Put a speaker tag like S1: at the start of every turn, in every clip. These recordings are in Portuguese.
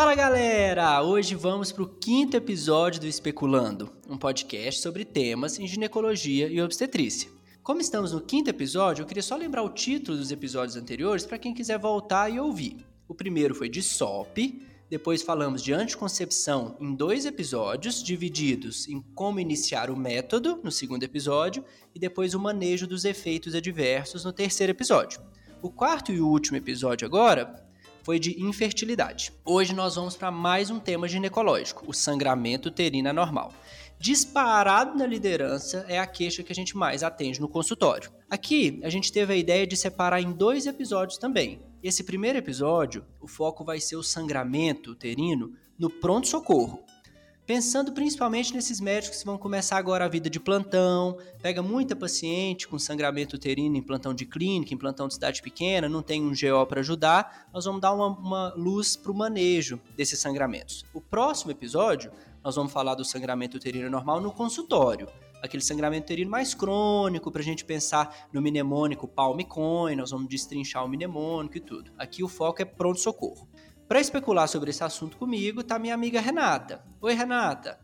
S1: Fala galera! Hoje vamos para o quinto episódio do Especulando, um podcast sobre temas em ginecologia e obstetrícia. Como estamos no quinto episódio, eu queria só lembrar o título dos episódios anteriores para quem quiser voltar e ouvir. O primeiro foi de SOP, depois falamos de anticoncepção em dois episódios, divididos em como iniciar o método, no segundo episódio, e depois o manejo dos efeitos adversos, no terceiro episódio. O quarto e último episódio agora foi de infertilidade. Hoje nós vamos para mais um tema ginecológico, o sangramento uterino anormal. Disparado na liderança é a queixa que a gente mais atende no consultório. Aqui a gente teve a ideia de separar em dois episódios também. Esse primeiro episódio, o foco vai ser o sangramento uterino no pronto-socorro, pensando principalmente nesses médicos que vão começar agora a vida de plantão, pega muita paciente com sangramento uterino em plantão de clínica, em plantão de cidade pequena, não tem um GO para ajudar, nós vamos dar uma, uma luz para o manejo desses sangramentos. O próximo episódio, nós vamos falar do sangramento uterino normal no consultório, aquele sangramento uterino mais crônico, para a gente pensar no mnemônico palmicone, nós vamos destrinchar o mnemônico e tudo. Aqui o foco é pronto-socorro. Para especular sobre esse assunto comigo, tá minha amiga Renata. Oi, Renata.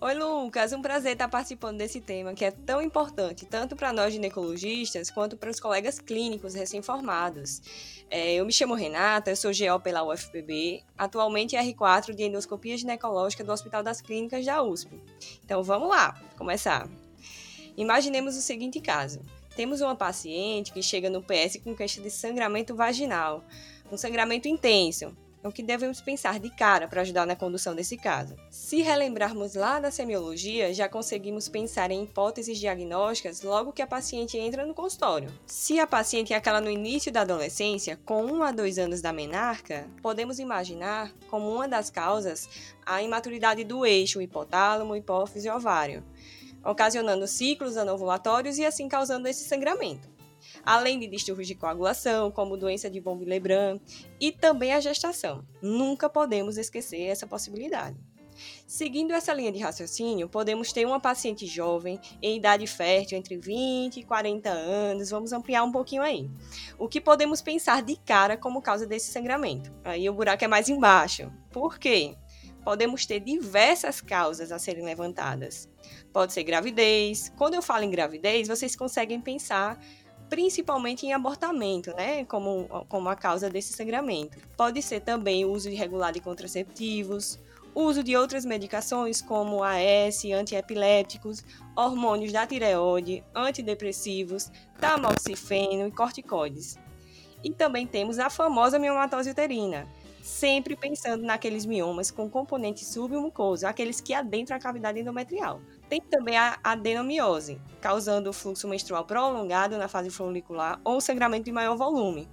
S2: Oi, Lucas. Um prazer estar participando desse tema que é tão importante, tanto para nós ginecologistas quanto para os colegas clínicos recém-formados. É, eu me chamo Renata, eu sou GO pela UFPB, atualmente R4 de endoscopia ginecológica do Hospital das Clínicas da USP. Então vamos lá, começar. Imaginemos o seguinte caso. Temos uma paciente que chega no PS com queixa de sangramento vaginal, um sangramento intenso, é o que devemos pensar de cara para ajudar na condução desse caso. Se relembrarmos lá da semiologia, já conseguimos pensar em hipóteses diagnósticas logo que a paciente entra no consultório. Se a paciente é aquela no início da adolescência, com 1 a 2 anos da menarca, podemos imaginar como uma das causas a imaturidade do eixo hipotálamo, hipófise e ovário, ocasionando ciclos anovulatórios e assim causando esse sangramento além de distúrbios de coagulação, como doença de von Willebrand e também a gestação. Nunca podemos esquecer essa possibilidade. Seguindo essa linha de raciocínio, podemos ter uma paciente jovem, em idade fértil, entre 20 e 40 anos, vamos ampliar um pouquinho aí. O que podemos pensar de cara como causa desse sangramento? Aí o buraco é mais embaixo. Por quê? Podemos ter diversas causas a serem levantadas. Pode ser gravidez. Quando eu falo em gravidez, vocês conseguem pensar principalmente em abortamento, né, como, como a causa desse sangramento. Pode ser também o uso irregular de contraceptivos, uso de outras medicações como AS, antiepilépticos, hormônios da tireoide, antidepressivos, tamoxifeno e corticoides. E também temos a famosa miomatose uterina, sempre pensando naqueles miomas com componente submucoso, aqueles que adentram a cavidade endometrial. Tem também a adenomiose, causando fluxo menstrual prolongado na fase folicular ou sangramento de maior volume.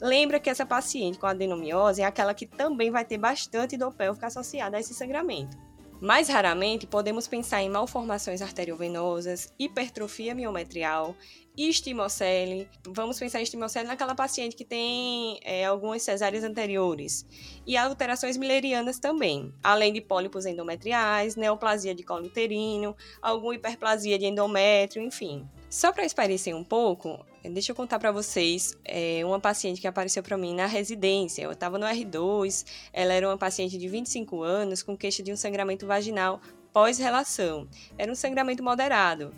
S2: Lembra que essa paciente com adenomiose é aquela que também vai ter bastante dor pélvica associada a esse sangramento. Mais raramente, podemos pensar em malformações arteriovenosas, hipertrofia miometrial, estimocele. Vamos pensar em estimocele naquela paciente que tem é, algumas cesáreas anteriores. E alterações milerianas também, além de pólipos endometriais, neoplasia de colo uterino, alguma hiperplasia de endométrio, enfim. Só para esparecer um pouco, deixa eu contar para vocês é, uma paciente que apareceu para mim na residência. Eu estava no R2, ela era uma paciente de 25 anos com queixa de um sangramento vaginal pós-relação. Era um sangramento moderado.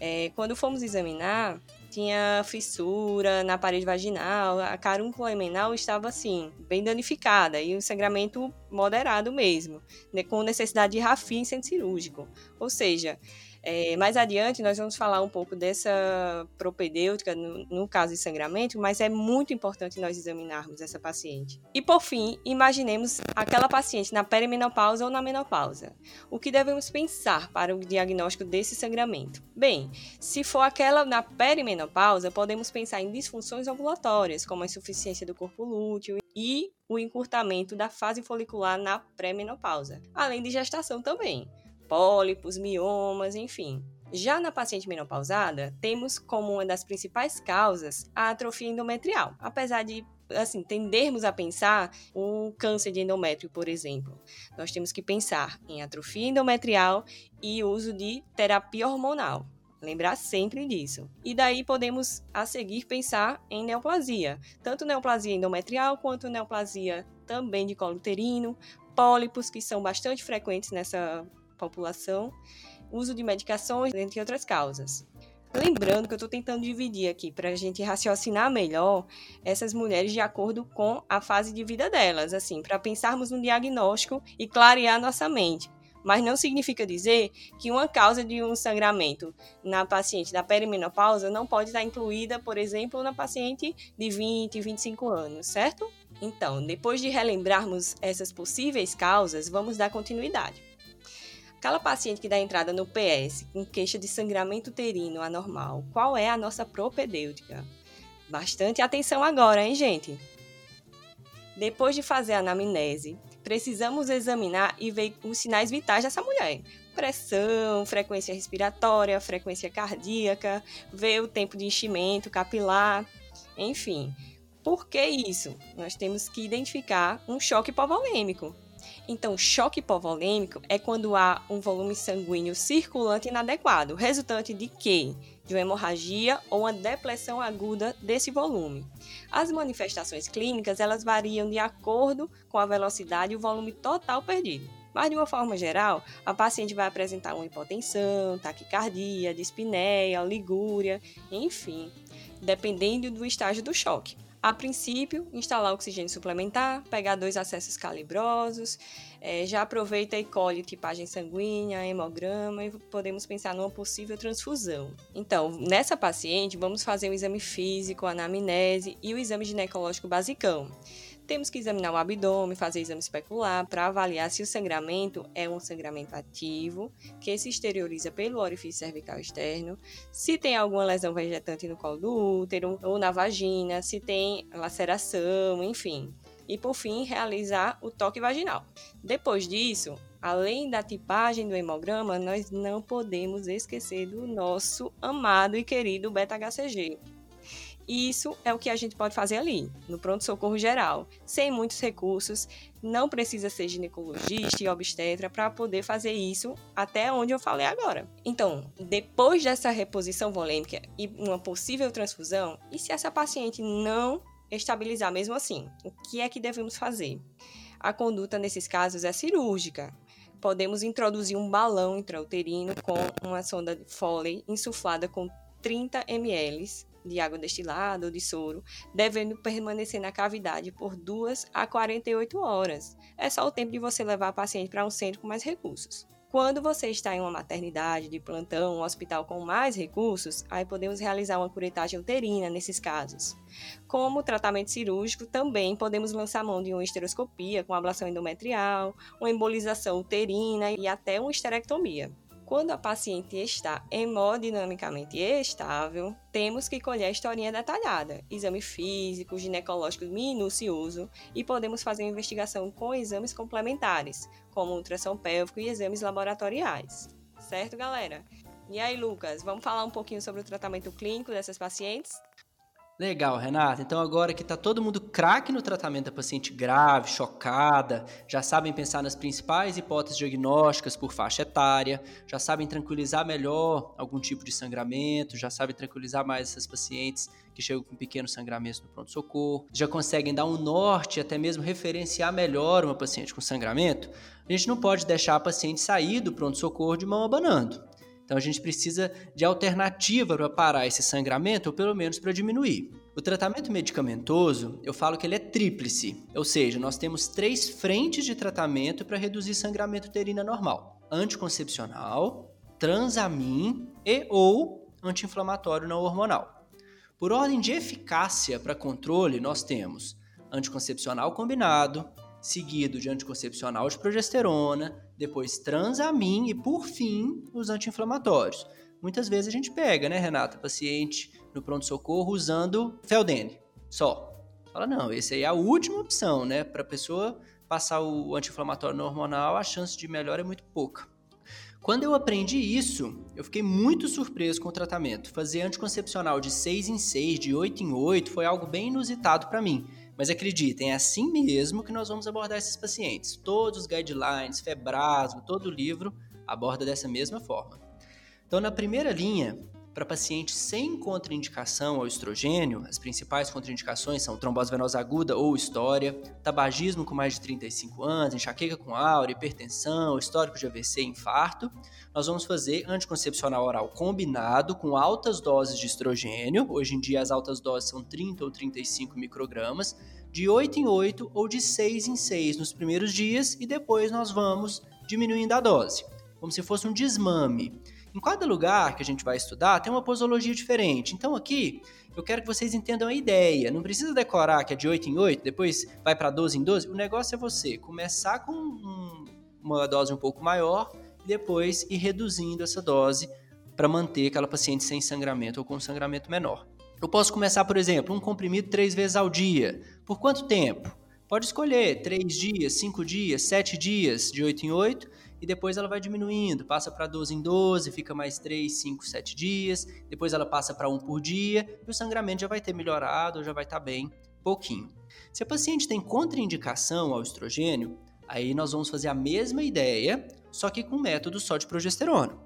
S2: É, quando fomos examinar, tinha fissura na parede vaginal, a carúncula emenal estava assim, bem danificada e o sangramento moderado mesmo, né, com necessidade de rafia em centro cirúrgico. Ou seja, é, mais adiante, nós vamos falar um pouco dessa propedêutica no, no, caso de sangramento, mas é muito importante nós examinarmos essa paciente. E por fim, imaginemos aquela paciente na perimenopausa ou na menopausa. O que devemos pensar para o diagnóstico desse sangramento? Bem, se for aquela na perimenopausa, podemos pensar em disfunções ovulatórias, como a insuficiência do corpo lúteo e o encurtamento da fase folicular na pré-menopausa, além de gestação também pólipos, miomas, enfim. Já na paciente menopausada, temos como uma das principais causas a atrofia endometrial, apesar de assim, tendermos a pensar um câncer de endométrio, por exemplo. Nós temos que pensar em atrofia endometrial e uso de terapia hormonal. Lembrar sempre disso. E daí podemos a seguir pensar em neoplasia, tanto neoplasia endometrial quanto neoplasia também de colo uterino, pólipos, que são bastante frequentes nessa população, uso de medicações, entre outras causas. Lembrando que eu estou tentando dividir aqui para a gente raciocinar melhor essas mulheres de acordo com a fase de vida delas, assim, para pensarmos no diagnóstico e clarear nossa mente. Mas não significa dizer que uma causa de um sangramento na paciente da perimenopausa não pode estar incluída, por exemplo, na paciente de 20, 25 anos, certo? Então, depois de relembrarmos essas possíveis causas, vamos dar continuidade. Aquela paciente que dá entrada no PS com queixa de sangramento uterino anormal, qual é a nossa propedêutica? Bastante atenção agora, hein, gente? Depois de fazer a anamnese, precisamos examinar e ver os sinais vitais dessa mulher. Pressão, frequência respiratória, frequência cardíaca, ver o tempo de enchimento capilar, enfim. Por que isso? Nós temos que identificar um choque hipovolêmico. Então, choque hipovolêmico é quando há um volume sanguíneo circulante inadequado, resultante de quê? De uma hemorragia ou uma depressão aguda desse volume. As manifestações clínicas, elas variam de acordo com a velocidade e o volume total perdido. Mas, de uma forma geral, a paciente vai apresentar uma hipotensão, taquicardia, dispneia, ligúria, enfim, dependendo do estágio do choque. A princípio, instalar oxigênio suplementar, pegar dois acessos calibrosos, é, já aproveita e colhe tipagem sanguínea, hemograma e podemos pensar numa possível transfusão. Então, nessa paciente, vamos fazer o exame físico, anamnese e o exame ginecológico basicão. Temos que examinar o abdômen, fazer exame especular para avaliar se o sangramento é um sangramento ativo, que se exterioriza pelo orifício cervical externo, se tem alguma lesão vegetante no colo do útero ou na vagina, se tem laceração, enfim. E por fim, realizar o toque vaginal. Depois disso, além da tipagem do hemograma, nós não podemos esquecer do nosso amado e querido beta-HCG, isso é o que a gente pode fazer ali, no pronto-socorro geral, sem muitos recursos, não precisa ser ginecologista e obstetra para poder fazer isso até onde eu falei agora. Então, depois dessa reposição volêmica e uma possível transfusão, e se essa paciente não estabilizar mesmo assim, o que é que devemos fazer? A conduta nesses casos é cirúrgica. Podemos introduzir um balão intrauterino com uma sonda Foley insuflada com 30 ml de água destilada ou de soro, devendo permanecer na cavidade por 2 a 48 horas. É só o tempo de você levar a paciente para um centro com mais recursos. Quando você está em uma maternidade de plantão, um hospital com mais recursos, aí podemos realizar uma curetagem uterina nesses casos. Como tratamento cirúrgico, também podemos lançar mão de uma esteroscopia com ablação endometrial, uma embolização uterina e até uma esterectomia. Quando a paciente está hemodinamicamente estável, temos que colher a historinha detalhada, exame físico, ginecológico minucioso e podemos fazer investigação com exames complementares, como ultrassom pélvico e exames laboratoriais. Certo, galera? E aí, Lucas, vamos falar um pouquinho sobre o tratamento clínico dessas pacientes?
S1: Legal, Renata. Então agora que está todo mundo craque no tratamento da paciente grave, chocada, já sabem pensar nas principais hipóteses diagnósticas por faixa etária, já sabem tranquilizar melhor algum tipo de sangramento, já sabem tranquilizar mais essas pacientes que chegam com pequenos sangramentos no pronto-socorro, já conseguem dar um norte, até mesmo referenciar melhor uma paciente com sangramento, a gente não pode deixar a paciente sair do pronto-socorro de mão abanando. Então a gente precisa de alternativa para parar esse sangramento, ou pelo menos para diminuir. O tratamento medicamentoso, eu falo que ele é tríplice, ou seja, nós temos três frentes de tratamento para reduzir sangramento uterino normal: anticoncepcional, transamin e ou anti-inflamatório não hormonal. Por ordem de eficácia para controle, nós temos anticoncepcional combinado, seguido de anticoncepcional de progesterona, depois transamin e, por fim, os anti-inflamatórios. Muitas vezes a gente pega, né, Renata, paciente no pronto-socorro usando Feldene, só. Fala, não, esse aí é a última opção, né? Para a pessoa passar o anti-inflamatório hormonal, a chance de melhora é muito pouca. Quando eu aprendi isso, eu fiquei muito surpreso com o tratamento. Fazer anticoncepcional de 6 em 6, de 8 em 8, foi algo bem inusitado para mim. Mas acreditem, é assim mesmo que nós vamos abordar esses pacientes. Todos os guidelines, Febrasgo, todo o livro aborda dessa mesma forma. Então, na primeira linha, para pacientes sem contraindicação ao estrogênio, as principais contraindicações são trombose venosa aguda ou história, tabagismo com mais de 35 anos, enxaqueca com aura, hipertensão, histórico de AVC e infarto. Nós vamos fazer anticoncepcional oral combinado com altas doses de estrogênio. Hoje em dia as altas doses são 30 ou 35 microgramas, de 8 em 8 ou de 6 em 6 nos primeiros dias e depois nós vamos diminuindo a dose, como se fosse um desmame. Em cada lugar que a gente vai estudar tem uma posologia diferente. Então aqui eu quero que vocês entendam a ideia. Não precisa decorar que é de 8 em 8, depois vai para 12 em 12. O negócio é você começar com um, uma dose um pouco maior e depois ir reduzindo essa dose para manter aquela paciente sem sangramento ou com sangramento menor. Eu posso começar, por exemplo, um comprimido três vezes ao dia. Por quanto tempo? Pode escolher 3 dias, 5 dias, 7 dias, de 8 em 8, e depois ela vai diminuindo, passa para 12 em 12, fica mais 3, 5, 7 dias, depois ela passa para 1 por dia, e o sangramento já vai ter melhorado, já vai estar tá bem pouquinho. Se a paciente tem contraindicação ao estrogênio, aí nós vamos fazer a mesma ideia, só que com método só de progesterona.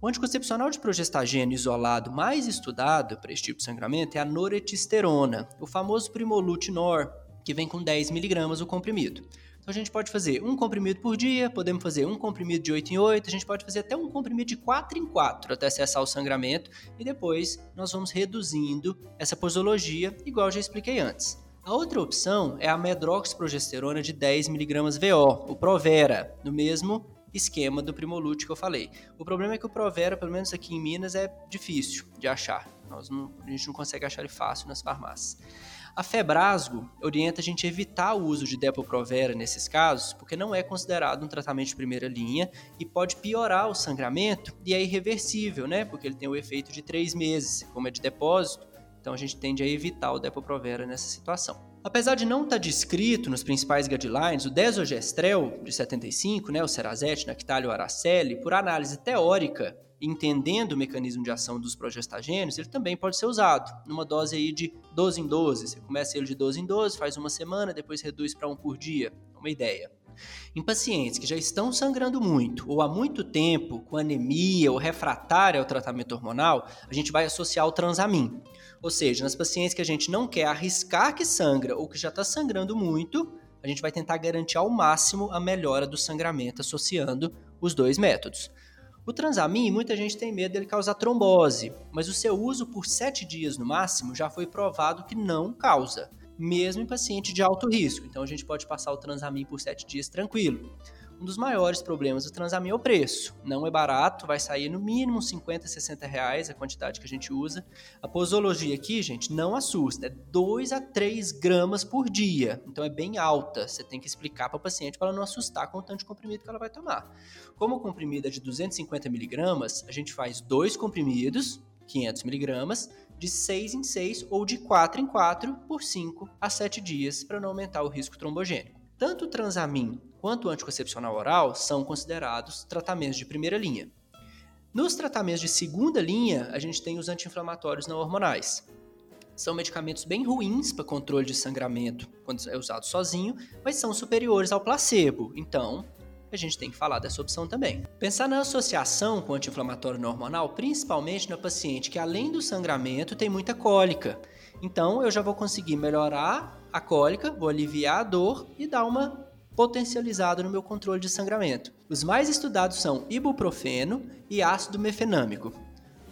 S1: O anticoncepcional de progestagênio isolado mais estudado para esse tipo de sangramento é a noretisterona, o famoso Primolutinor, que vem com 10 miligramas o comprimido. Então a gente pode fazer um comprimido por dia, podemos fazer um comprimido de 8 em 8, a gente pode fazer até um comprimido de 4 em 4 até cessar o sangramento e depois nós vamos reduzindo essa posologia, igual já expliquei antes. A outra opção é a medroxprogesterona de 10mg VO, o Provera, no mesmo esquema do Primolute que eu falei. O problema é que o Provera, pelo menos aqui em Minas, é difícil de achar. Nós não, a gente não consegue achar ele fácil nas farmácias. A Febrasgo orienta a gente evitar o uso de Depo-Provera nesses casos, porque não é considerado um tratamento de primeira linha e pode piorar o sangramento e é irreversível, né? Porque ele tem o efeito de três meses, como é de depósito, então a gente tende a evitar o Depo-Provera nessa situação. Apesar de não estar descrito nos principais guidelines, o desogestrel de 75, né, o Cerazete, Nactalho, Araceli, por análise teórica, entendendo o mecanismo de ação dos progestagênios, ele também pode ser usado numa dose aí de 12 em 12. Você começa ele de 12 em 12, faz uma semana, depois reduz para um por dia. É uma ideia. Em pacientes que já estão sangrando muito ou há muito tempo com anemia ou refratária ao tratamento hormonal, a gente vai associar o transamin. Ou seja, nas pacientes que a gente não quer arriscar que sangra ou que já está sangrando muito, a gente vai tentar garantir ao máximo a melhora do sangramento associando os dois métodos. O transamin, muita gente tem medo dele causar trombose, mas o seu uso por 7 dias no máximo já foi provado que não causa, mesmo em paciente de alto risco. Então a gente pode passar o transamin por 7 dias tranquilo. Um dos maiores problemas do Transamin é o preço. Não é barato, vai sair no mínimo 50, 60 reais a quantidade que a gente usa. A posologia aqui, gente, não assusta. É 2 a 3 gramas por dia. Então é bem alta. Você tem que explicar para o paciente para ela não assustar com o tanto de comprimido que ela vai tomar. Como o comprimido é de 250 miligramas, a gente faz dois comprimidos, 500 miligramas, de 6 em 6 ou de 4 em 4 por 5 a 7 dias para não aumentar o risco trombogênico. Tanto o transamin quanto o anticoncepcional oral são considerados tratamentos de primeira linha. Nos tratamentos de segunda linha, a gente tem os anti-inflamatórios não hormonais. São medicamentos bem ruins para controle de sangramento quando é usado sozinho, mas são superiores ao placebo. Então, a gente tem que falar dessa opção também. Pensar na associação com anti-inflamatório não hormonal, principalmente na paciente que além do sangramento tem muita cólica. Então, eu já vou conseguir melhorar a cólica, vou aliviar a dor e dar uma potencializado no meu controle de sangramento. Os mais estudados são ibuprofeno e ácido mefenâmico.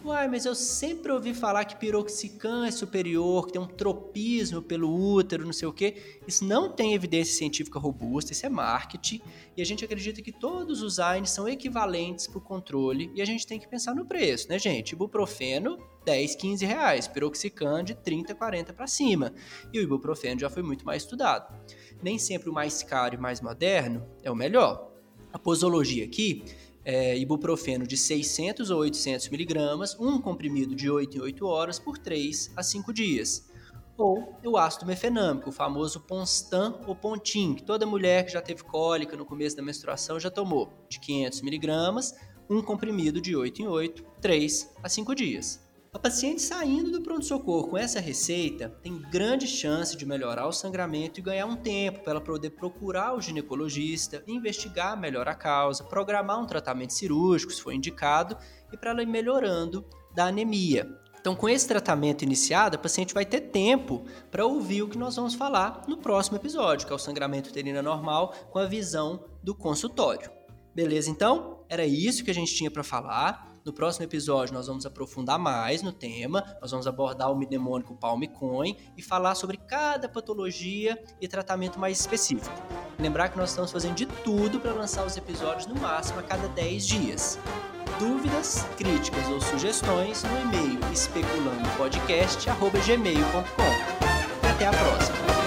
S1: Uai, mas eu sempre ouvi falar que piroxicam é superior, que tem um tropismo pelo útero, não sei o quê. Isso não tem evidência científica robusta, isso é marketing. E a gente acredita que todos os AINES são equivalentes para o controle e a gente tem que pensar no preço, né, gente? Ibuprofeno, 10, 15 reais. Piroxicam de 30, 40 para cima. E o ibuprofeno já foi muito mais estudado. Nem sempre o mais caro e mais moderno é o melhor. A posologia aqui é, ibuprofeno de 600 ou 800 miligramas, um comprimido de 8 em 8 horas por 3 a 5 dias. Ou o ácido mefenâmico, o famoso Ponstan ou Pontin, que toda mulher que já teve cólica no começo da menstruação já tomou, de 500 miligramas, um comprimido de 8 em 8, 3 a 5 dias. A paciente saindo do pronto-socorro com essa receita tem grande chance de melhorar o sangramento e ganhar um tempo para ela poder procurar o ginecologista, investigar melhor a causa, programar um tratamento cirúrgico se for indicado e para ela ir melhorando da anemia. Então, com esse tratamento iniciado, a paciente vai ter tempo para ouvir o que nós vamos falar no próximo episódio, que é o sangramento uterino normal com a visão do consultório. Beleza, então? Era isso que a gente tinha para falar. No próximo episódio, nós vamos aprofundar mais no tema, nós vamos abordar o mnemônico Palm-Coin e falar sobre cada patologia e tratamento mais específico. Lembrar que nós estamos fazendo de tudo para lançar os episódios no máximo a cada 10 dias. Dúvidas, críticas ou sugestões no e-mail especulandopodcast.gmail.com. Até a próxima!